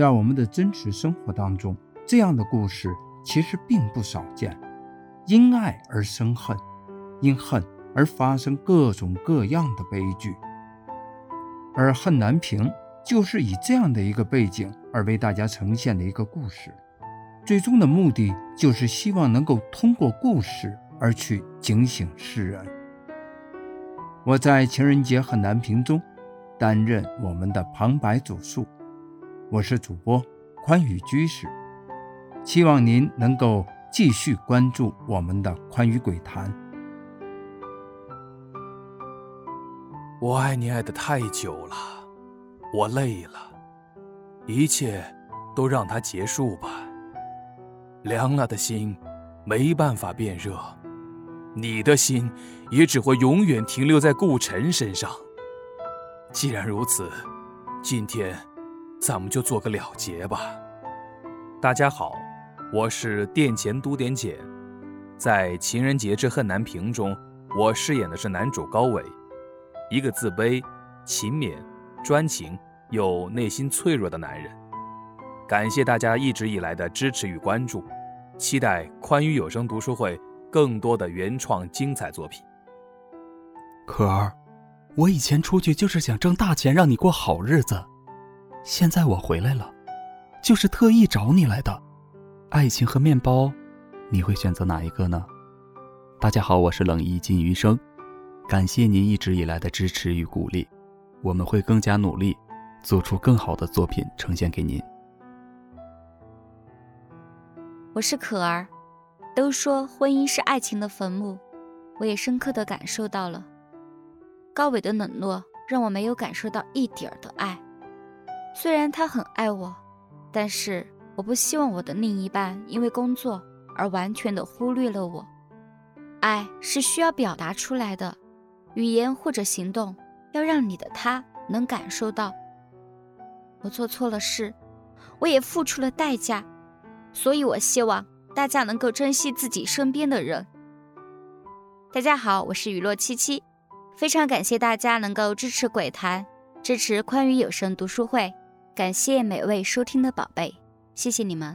在我们的真实生活当中，这样的故事其实并不少见。因爱而生恨，因恨而发生各种各样的悲剧。而《恨难平》就是以这样的一个背景而为大家呈现的一个故事。最终的目的就是希望能够通过故事而去警醒世人。我在情人节很难评中担任我们的旁白主述，我是主播宽宇居士，希望您能够继续关注我们的宽宇鬼谈。我爱你爱的太久了，我累了，一切都让它结束吧。凉了的心，没办法变热；你的心，也只会永远停留在顾晨身上。既然如此，今天，咱们就做个了结吧。大家好，我是殿前都点检，在《情人节之恨难平》中，我饰演的是男主高伟，一个自卑、勤勉、专情又内心脆弱的男人。感谢大家一直以来的支持与关注，期待宽裕有声读书会更多的原创精彩作品。可儿，我以前出去就是想挣大钱，让你过好日子。现在我回来了，就是特意找你来的。爱情和面包，你会选择哪一个呢？大家好，我是冷意金余生，感谢您一直以来的支持与鼓励，我们会更加努力，做出更好的作品呈现给您。我是可儿，都说婚姻是爱情的坟墓，我也深刻的感受到了。高伟的冷落让我没有感受到一点的爱。虽然他很爱我，但是我不希望我的另一半因为工作而完全的忽略了我。爱是需要表达出来的，语言或者行动要让你的他能感受到。我做错了事，我也付出了代价。所以，我希望大家能够珍惜自己身边的人。大家好，我是雨落七七，非常感谢大家能够支持鬼谈，支持宽裕有声读书会，感谢每位收听的宝贝，谢谢你们。